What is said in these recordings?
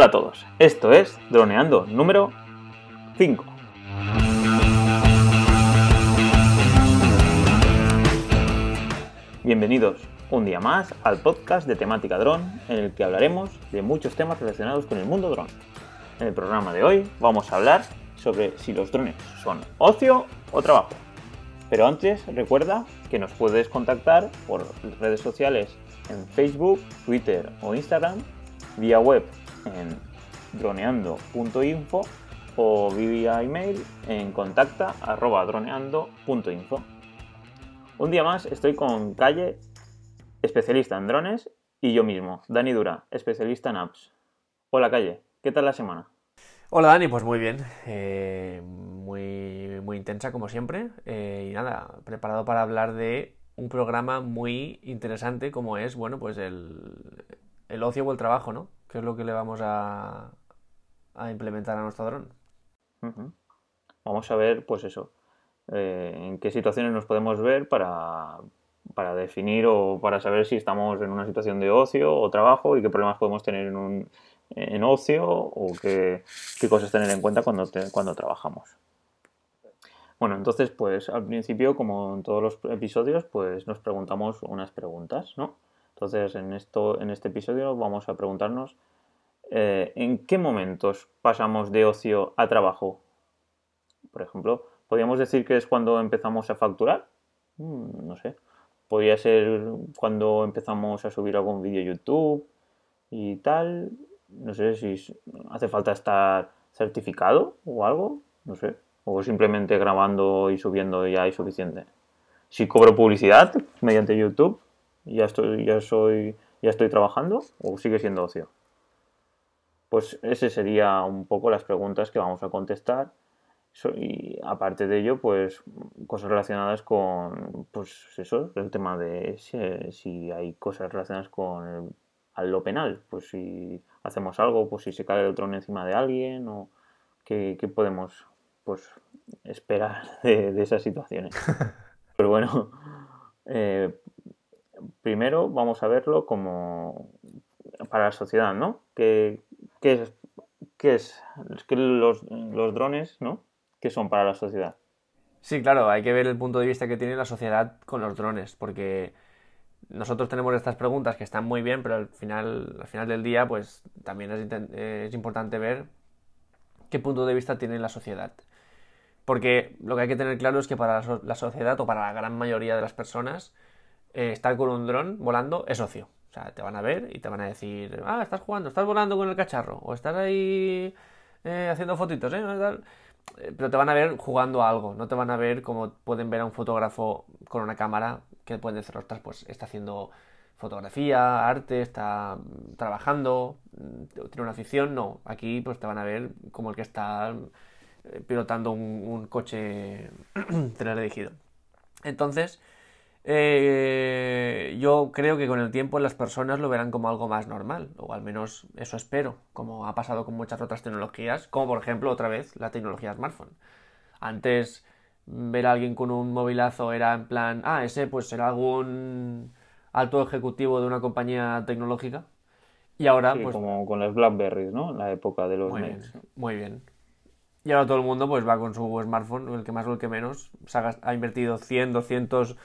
Hola a todos, esto es Droneando número 5. Bienvenidos un día más al podcast de temática dron en el que hablaremos de muchos temas relacionados con el mundo dron. En el programa de hoy vamos a hablar sobre si los drones son ocio o trabajo. Pero antes recuerda que nos puedes contactar por redes sociales en Facebook, Twitter o Instagram, vía web en droneando.info o vía email en contacta.droneando.info. Un día más estoy con Calle, especialista en drones, y yo mismo, Dani Dura, especialista en apps. Hola Calle, ¿qué tal la semana? Hola Dani, pues muy bien, eh, muy, muy intensa como siempre, eh, y nada, preparado para hablar de un programa muy interesante como es, bueno, pues el, el ocio o el trabajo, ¿no? Que es lo que le vamos a, implementar a nuestro dron. Vamos a ver, pues eso, eh, en qué situaciones nos podemos ver para, para definir o para saber si estamos en una situación de ocio o trabajo y qué problemas podemos tener en, en ocio o qué, qué, cosas tener en cuenta cuando, cuando trabajamos. Bueno, entonces, pues al principio, como en todos los episodios, pues nos preguntamos unas preguntas, ¿no? Entonces, en, esto, en este episodio vamos a preguntarnos eh, en qué momentos pasamos de ocio a trabajo. Por ejemplo, ¿podríamos decir que es cuando empezamos a facturar? Mm, no sé. Podría ser cuando empezamos a subir algún vídeo YouTube y tal. No sé si hace falta estar certificado o algo. No sé. O simplemente grabando y subiendo ya es suficiente. Si cobro publicidad mediante YouTube, ya estoy, ya soy, ya estoy trabajando o sigue siendo ocio. Pues ese sería un poco las preguntas que vamos a contestar. Y aparte de ello, pues cosas relacionadas con, pues eso, el tema de si, hay cosas relacionadas con lo penal, pues si hacemos algo, pues si se cae el dron encima de alguien o qué, podemos pues esperar de, esas situaciones. Pero bueno, eh, primero vamos a verlo como para la sociedad, ¿no? ¿Qué, es, qué es, que los, los drones, ¿no? ¿Qué son para la sociedad? Sí, claro, hay que ver el punto de vista que tiene la sociedad con los drones, porque nosotros tenemos estas preguntas que están muy bien, pero al final, al final del día, pues también es importante ver qué punto de vista tiene la sociedad. Porque lo que hay que tener claro es que para la sociedad o para la gran mayoría de las personas, eh, estar con un dron volando es ocio. O sea, te van a ver y te van a decir, ah, estás jugando, estás volando con el cacharro, o estás ahí eh, haciendo fotitos, ¿eh? ¿eh? Pero te van a ver jugando a algo, no te van a ver como pueden ver a un fotógrafo con una cámara que pueden decir, ostras, pues está haciendo fotografía, arte, está trabajando, mm, tiene una afición, no. Aquí pues te van a ver como el que está pilotando un, un coche teledirigido. Entonces, eh, yo creo que con el tiempo las personas lo verán como algo más normal, o al menos eso espero, como ha pasado con muchas otras tecnologías, como por ejemplo otra vez la tecnología smartphone. Antes ver a alguien con un movilazo era en plan, ah, ese pues será algún alto ejecutivo de una compañía tecnológica. Y ahora, pues. Como con los Blackberries, ¿no? En la época de los muy bien, muy bien. Y ahora todo el mundo pues va con su smartphone, el que más o el que menos. ha, ha invertido 100, 200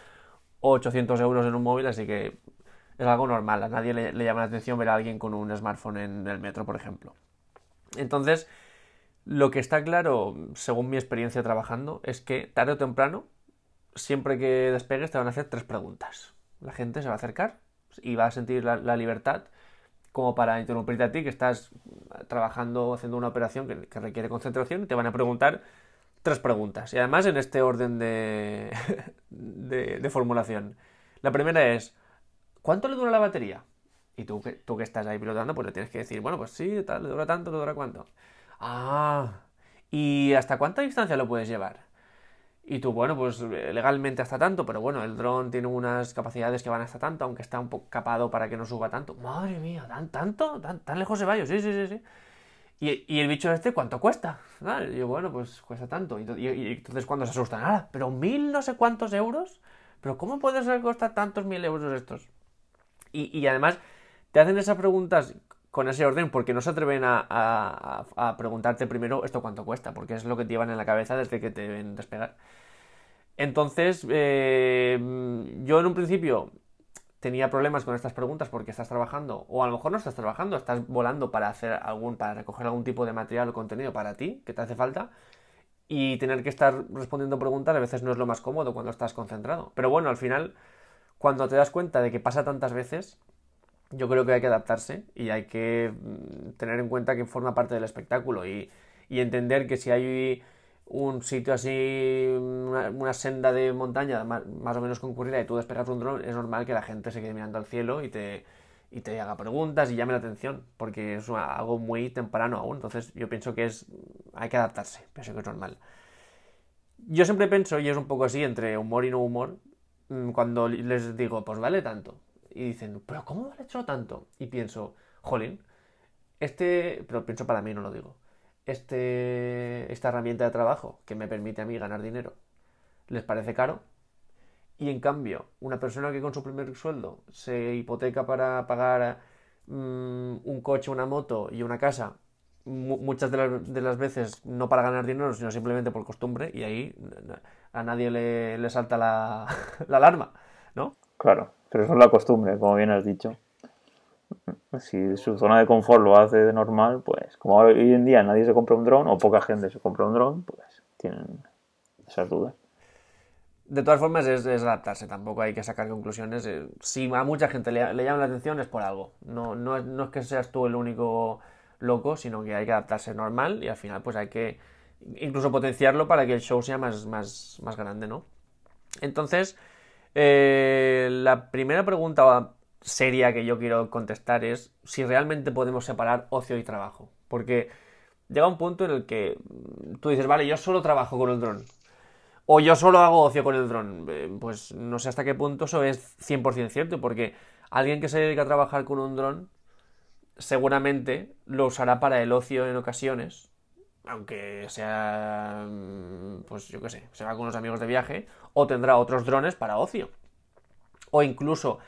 800 euros en un móvil, así que es algo normal. A nadie le, llama la atención ver a alguien con un smartphone en el metro, por ejemplo. Entonces, lo que está claro, según mi experiencia trabajando, es que tarde o temprano, siempre que despegues, te van a hacer tres preguntas. La gente se va a acercar y va a sentir la, libertad como para interrumpirte a ti que estás trabajando, haciendo una operación que, que requiere concentración y te van a preguntar tres preguntas. Y además en este orden de, de, formulación. La primera es, ¿cuánto le dura la batería? Y tú, tú que estás ahí pilotando, pues le tienes que decir, bueno, pues sí, tal, le dura tanto, le dura cuánto. Ah, ¿y hasta cuánta distancia lo puedes llevar? Y tú, bueno, pues legalmente hasta tanto, pero bueno, el dron tiene unas capacidades que van hasta tanto, aunque está un poco capado para que no suba tanto. Madre mía, ¿tan tanto? ¿Tan, tan lejos se vaya? Sí, sí, sí, sí. ¿Y, el bicho este cuánto cuesta? Y yo, bueno, pues cuesta tanto. Y, entonces cuando se asustan, nada, pero mil no sé cuántos euros. ¿Pero cómo puede ser que cuesta tantos mil euros estos? Y, además te hacen esas preguntas con ese orden porque no se atreven a, preguntarte primero esto cuánto cuesta, porque es lo que te llevan en la cabeza desde que te ven despegar. Entonces, eh, yo en un principio tenía problemas con estas preguntas porque estás trabajando, o a lo mejor no estás trabajando, estás volando para hacer algún, para recoger algún tipo de material o contenido para ti que te hace falta, y tener que estar respondiendo preguntas a veces no es lo más cómodo cuando estás concentrado. Pero bueno, al final, cuando te das cuenta de que pasa tantas veces, yo creo que hay que adaptarse y hay que mm, tener en cuenta que forma parte del espectáculo y, entender que si hay un sitio así, una, senda de montaña más, o menos concurrida y tú despegas un dron, es normal que la gente se quede mirando al cielo y te, y te haga preguntas y llame la atención, porque es algo muy temprano aún. Entonces yo pienso que es hay que adaptarse, pienso que es normal. Yo siempre pienso, y es un poco así, entre humor y no humor, mm, cuando les digo, pues vale tanto y dicen, pero ¿cómo ha hecho tanto? Y pienso, jolín, este, pero pienso para mí, no lo digo, este, esta herramienta de trabajo que me permite a mí ganar dinero, ¿les parece caro? Y en cambio, una persona que con su primer sueldo se hipoteca para pagar mm, un coche, una moto y una casa, muchas de las, de las, veces no para ganar dinero, sino simplemente por costumbre, y ahí a nadie le, le salta la, la alarma, ¿no? Claro. Pero eso es la costumbre, como bien has dicho. Si su zona de confort lo hace de normal, pues como hoy en día nadie se compra un dron o poca gente se compra un dron, pues tienen esas dudas. De todas formas, es, adaptarse, tampoco hay que sacar conclusiones. Eh, si a mucha gente le, llama la atención es por algo. No, no, no, es que seas tú el único loco, sino que hay que adaptarse normal y al final pues hay que incluso potenciarlo para que el show sea más, más, más grande, ¿no? Entonces, eh, la primera pregunta seria que yo quiero contestar es si realmente podemos separar ocio y trabajo. Porque llega un punto en el que tú dices, vale, yo solo trabajo con el dron. O yo solo hago ocio con el dron. Eh, pues no sé hasta qué punto eso es 100% cierto, porque alguien que se dedica a trabajar con un dron seguramente lo usará para el ocio en ocasiones, aunque sea, mm, pues yo qué sé, se va con unos amigos de viaje, o tendrá otros drones para ocio. O incluso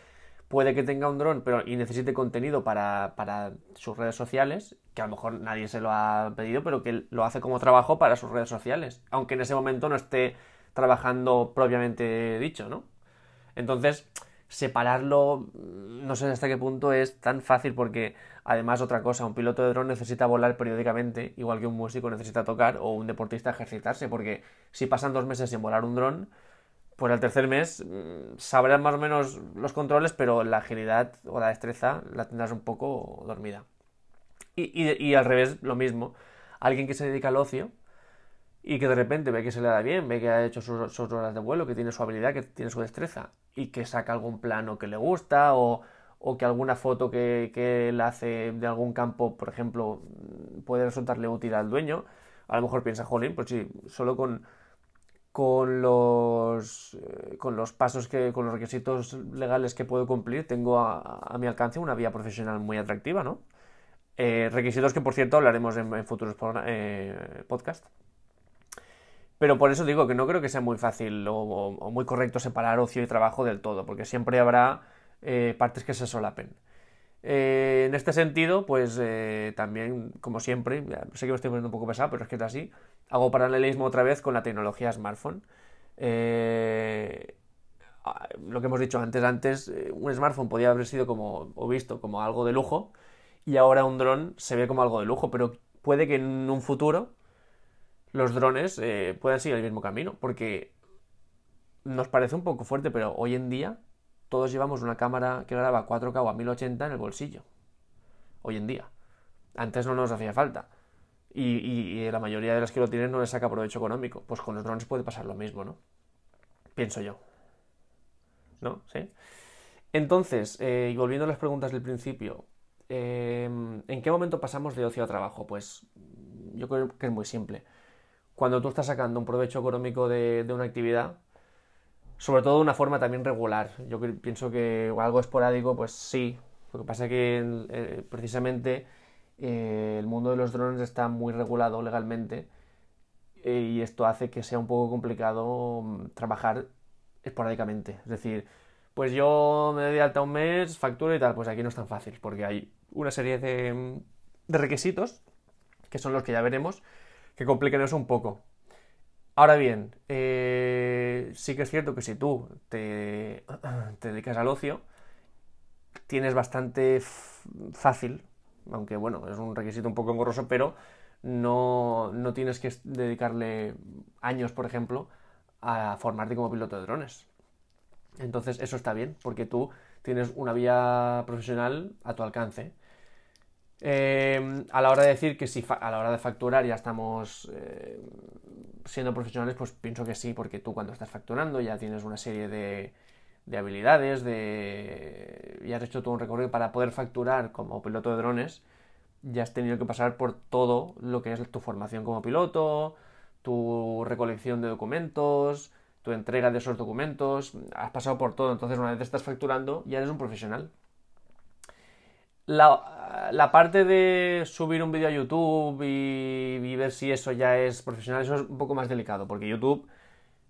puede que tenga un dron pero, y necesite contenido para, para, sus redes sociales, que a lo mejor nadie se lo ha pedido, pero que lo hace como trabajo para sus redes sociales, aunque en ese momento no esté trabajando propiamente dicho, ¿no? Entonces, separarlo, no sé hasta qué punto es tan fácil porque además otra cosa, un piloto de dron necesita volar periódicamente, igual que un músico necesita tocar o un deportista ejercitarse, porque si pasan dos meses sin volar un dron, pues al tercer mes mm, sabrás más o menos los controles, pero la agilidad o la destreza la tendrás un poco dormida. Y, al revés, lo mismo. Alguien que se dedica al ocio y que de repente ve que se le da bien, ve que ha hecho sus horas de vuelo, que tiene su habilidad, que tiene su destreza y que saca algún plano que le gusta o, que alguna foto que, que, él hace de algún campo, por ejemplo, puede resultarle útil al dueño, a lo mejor piensa, jolín, pues sí, solo con, con los, eh, con los pasos que, con los requisitos legales que puedo cumplir, tengo a, mi alcance una vía profesional muy atractiva, ¿no? Eh, requisitos que, por cierto, hablaremos en, futuros eh, podcasts. Pero por eso digo que no creo que sea muy fácil o, muy correcto separar ocio y trabajo del todo, porque siempre habrá partes que se solapen. Eh, en este sentido, pues eh, también, como siempre, sé que me estoy poniendo un poco pesado, pero es que es así, hago paralelismo otra vez con la tecnología smartphone. lo que hemos dicho antes, antes un smartphone podía haber sido como, o visto como algo de lujo, y ahora un dron se ve como algo de lujo, pero puede que en un futuro los drones eh, puedan seguir el mismo camino, porque nos parece un poco fuerte, pero hoy en día todos llevamos una cámara que graba 4K o a 1080 en el bolsillo. Hoy en día. Antes no nos hacía falta. Y, la mayoría de las que lo tienen no les saca provecho económico. Pues con los drones puede pasar lo mismo, ¿no? Pienso yo. ¿No? ¿Sí? Entonces, eh, y volviendo a las preguntas del principio, eh, ¿en qué momento pasamos de ocio a trabajo? Pues yo creo que es muy simple cuando tú estás sacando un provecho económico de, una actividad, sobre todo de una forma también regular. Yo pienso que algo esporádico, pues sí. Lo que pasa es que eh, precisamente eh, el mundo de los drones está muy regulado legalmente eh, y esto hace que sea un poco complicado mm, trabajar esporádicamente. Es decir, pues yo me doy alta un mes, facturo y tal, pues aquí no es tan fácil porque hay una serie de, de requisitos, que son los que ya veremos, que complican eso un poco. Ahora bien, eh, sí que es cierto que si tú te, te dedicas al ocio, tienes bastante fácil, aunque bueno, es un requisito un poco engorroso, pero no, no tienes que dedicarle años, por ejemplo, a formarte como piloto de drones. Entonces eso está bien, porque tú tienes una vía profesional a tu alcance. Eh, a la hora de decir que si a la hora de facturar ya estamos eh, siendo profesionales, pues pienso que sí, porque tú cuando estás facturando ya tienes una serie de, de habilidades, de ya has hecho todo un recorrido para poder facturar como piloto de drones, ya has tenido que pasar por todo lo que es tu formación como piloto, tu recolección de documentos, tu entrega de esos documentos, has pasado por todo, entonces una vez estás facturando ya eres un profesional. La, parte de subir un vídeo a YouTube y, ver si eso ya es profesional, eso es un poco más delicado, porque YouTube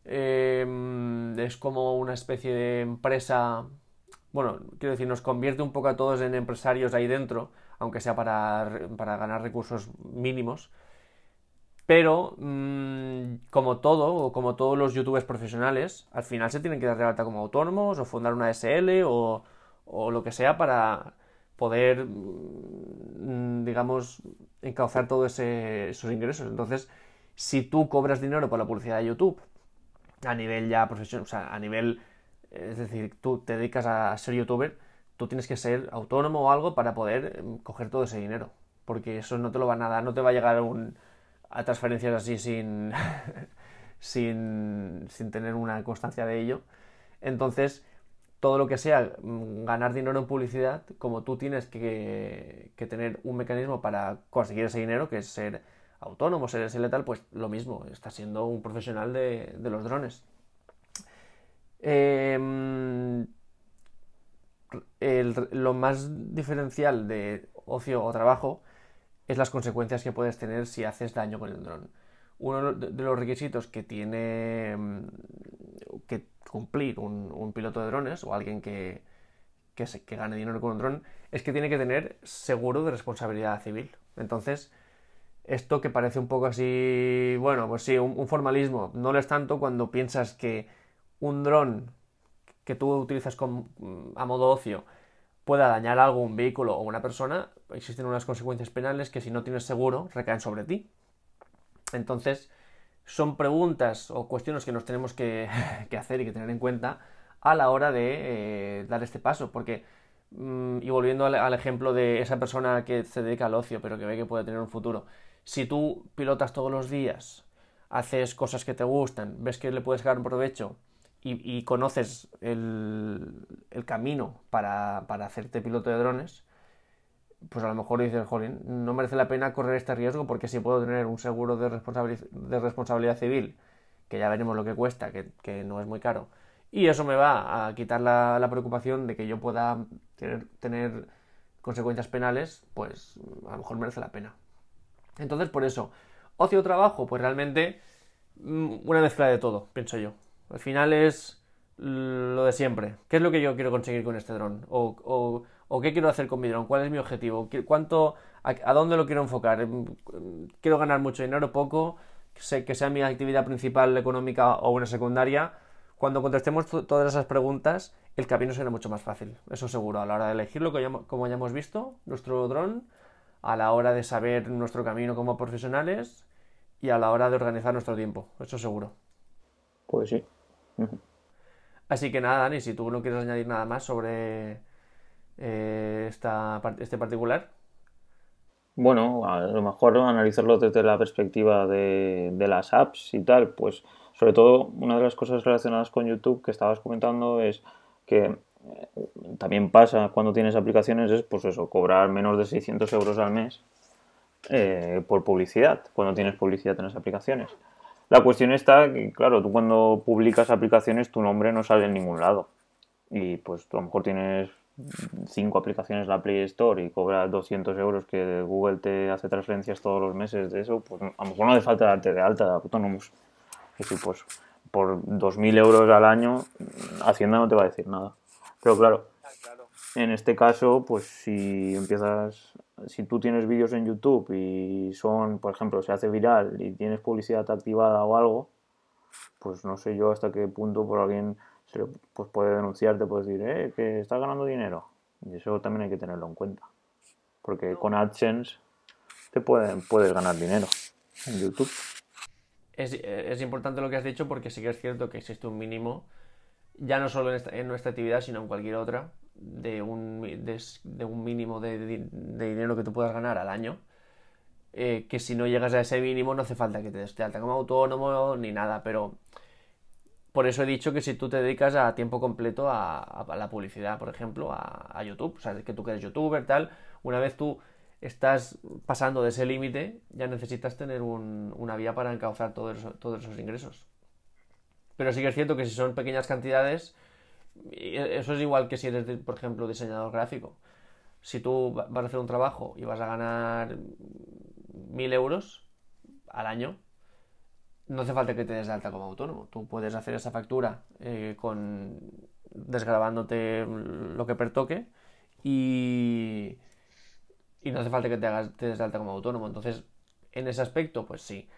em, es como una especie de empresa, bueno, quiero decir, nos convierte un poco a todos en empresarios ahí dentro, aunque sea para, para ganar recursos mínimos. Pero, mm, como todo, o como todos los youtubers profesionales, al final se tienen que dar de alta como autónomos, o fundar una SL, o, o lo que sea para poder, mm, digamos, encauzar todos esos ingresos. Entonces, si tú cobras dinero por la publicidad de YouTube, a nivel ya profesional, o sea, a nivel, es decir, tú te dedicas a ser youtuber, tú tienes que ser autónomo o algo para poder mm, coger todo ese dinero. Porque eso no te lo van a dar, no te va a llegar un, a transferencias así sin, sin, sin tener una constancia de ello. Entonces, todo lo que sea mm, ganar dinero en publicidad, como tú tienes que, tener un mecanismo para conseguir ese dinero, que es ser autónomo, ser ese letal, pues lo mismo, está siendo un profesional de, los drones. Em, lo más diferencial de ocio o trabajo es las consecuencias que puedes tener si haces daño con el dron. Uno de los requisitos que tiene mm, que cumplir un, piloto de drones o alguien que, que, gane dinero con un dron es que tiene que tener seguro de responsabilidad civil. Entonces, esto que parece un poco así, bueno, pues sí, un, formalismo, no lo es tanto cuando piensas que un dron que tú utilizas a modo ocio pueda dañar algo, un vehículo o una persona, existen unas consecuencias penales que si no tienes seguro recaen sobre ti. Entonces, son preguntas o cuestiones que nos tenemos que, hacer y que tener en cuenta a la hora de eh, dar este paso, porque, mm, y volviendo al, ejemplo de esa persona que se dedica al ocio, pero que ve que puede tener un futuro, si tú pilotas todos los días, haces cosas que te gustan, ves que le puedes sacar un provecho y, conoces el, camino para, para hacerte piloto de drones, pues a lo mejor dices, jolín, no merece la pena correr este riesgo porque si puedo tener un seguro de, de responsabilidad civil, que ya veremos lo que cuesta, que, no es muy caro, y eso me va a quitar la, preocupación de que yo pueda tener, tener, consecuencias penales, pues a lo mejor merece la pena. Entonces, por eso, ocio o trabajo, pues realmente mm, una mezcla de todo, pienso yo. Al final es lo de siempre. ¿Qué es lo que yo quiero conseguir con este dron? o ¿O qué quiero hacer con mi dron? ¿Cuál es mi objetivo? ¿Cuánto, a, dónde lo quiero enfocar? Em, ¿Quiero ganar mucho dinero, poco? Que sea mi actividad principal económica o una secundaria. Cuando contestemos todas esas preguntas, el camino será mucho más fácil, eso seguro. A la hora de elegirlo, como ya hemos visto, nuestro dron, a la hora de saber nuestro camino como profesionales y a la hora de organizar nuestro tiempo, eso seguro. Pues sí. Así que nada, Dani, si tú no quieres añadir nada más sobre eh, este particular? Bueno, a lo mejor analizarlo desde la perspectiva de, las apps y tal, pues sobre todo una de las cosas relacionadas con YouTube que estabas comentando es que eh, también pasa cuando tienes aplicaciones es pues eso, cobrar menos de 600 euros al mes eh, por publicidad, cuando tienes publicidad en las aplicaciones. La cuestión está que, claro, tú cuando publicas aplicaciones tu nombre no sale en ningún lado. Y pues a lo mejor tienes cinco aplicaciones en la Play Store y cobras 200 euros que Google te hace transferencias todos los meses de eso, pues a lo mejor no hace falta darte de alta de autónomos. Es decir, pues por 2.000 euros al año, Hacienda no te va a decir nada. Pero claro, En este caso, pues si empiezas, si tú tienes vídeos en YouTube y son, por ejemplo, se hace viral y tienes publicidad activada o algo, pues no sé yo hasta qué punto por alguien se pues puede denunciarte, puede decir, eh, que estás ganando dinero. Y eso también hay que tenerlo en cuenta. Porque con AdSense te pueden, puedes ganar dinero en YouTube. Es, es, importante lo que has dicho porque sí que es cierto que existe un mínimo, ya no solo en, nuestra actividad, sino en cualquier otra, de un, de, un mínimo de, de, dinero que tú puedas ganar al año. Eh, que si no llegas a ese mínimo no hace falta que te des de alta como autónomo ni nada, pero por eso he dicho que si tú te dedicas a tiempo completo a, la publicidad, por ejemplo, a, YouTube, o sea, que tú eres youtuber, tal, una vez tú estás pasando de ese límite, ya necesitas tener una vía para encauzar todos esos ingresos. Pero sí que es cierto que si son pequeñas cantidades, eso es igual que si eres, por ejemplo, diseñador gráfico. Si tú vas a hacer un trabajo y vas a ganar mil euros al año, no hace falta que te des de alta como autónomo. Tú puedes hacer esa factura eh, con desgrabándote lo que pertoque y, y no hace falta que te, hagas, te des de alta como autónomo. Entonces, en ese aspecto, pues sí.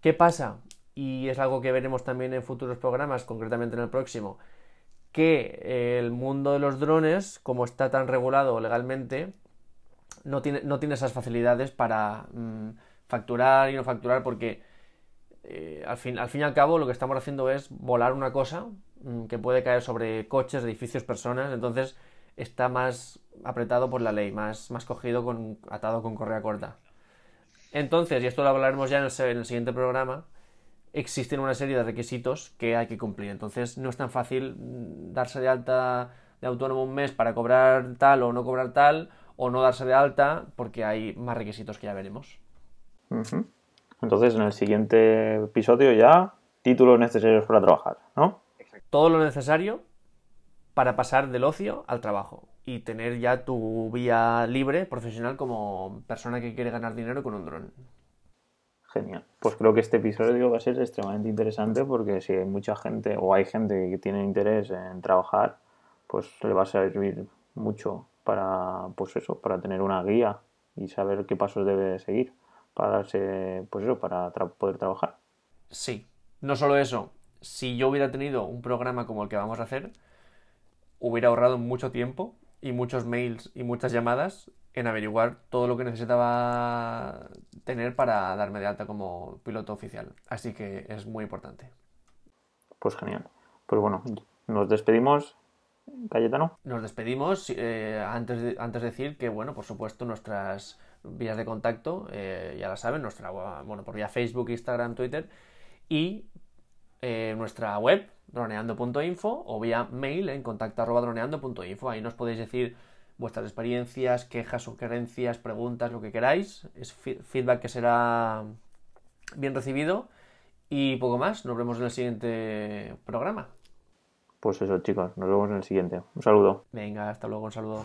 ¿Qué pasa? Y es algo que veremos también en futuros programas, concretamente en el próximo, que el mundo de los drones, como está tan regulado legalmente, no tiene, no tiene esas facilidades para mm, facturar y no facturar porque eh, al, fin, al fin y al cabo lo que estamos haciendo es volar una cosa mm, que puede caer sobre coches, edificios, personas, entonces está más apretado por la ley, más, más cogido, con, atado con correa corta. Entonces, y esto lo hablaremos ya en el, en el siguiente programa, existen una serie de requisitos que hay que cumplir. Entonces, no es tan fácil mm, darse de alta de autónomo un mes para cobrar tal o no cobrar tal, o no darse de alta porque hay más requisitos que ya veremos. Entonces, en el siguiente episodio ya, títulos necesarios para trabajar, ¿no? Todo lo necesario para pasar del ocio al trabajo y tener ya tu vía libre, profesional, como persona que quiere ganar dinero con un dron. Genial. Pues creo que este episodio va a ser extremadamente interesante porque si hay mucha gente o hay gente que tiene interés en trabajar, pues le va a servir mucho para, pues eso, para tener una guía y saber qué pasos debe seguir para darse, pues eso, para poder trabajar. Sí, no solo eso, si yo hubiera tenido un programa como el que vamos a hacer, hubiera ahorrado mucho tiempo y muchos mails y muchas llamadas en averiguar todo lo que necesitaba tener para darme de alta como piloto oficial. Así que es muy importante. Pues genial. Pues bueno, nos despedimos. Cayetano. Nos despedimos. Eh, antes, de, antes de decir que, bueno, por supuesto, nuestras vías de contacto, eh, ya la saben, nuestra, bueno, por vía Facebook, Instagram, Twitter y eh, nuestra web, droneando.info o vía mail en contacto droneando.info. Ahí nos podéis decir vuestras experiencias, quejas, sugerencias, preguntas, lo que queráis. Es feedback que será bien recibido. Y poco más, nos vemos en el siguiente programa. Pues eso, chicos, nos vemos en el siguiente. Un saludo. Venga, hasta luego, un saludo.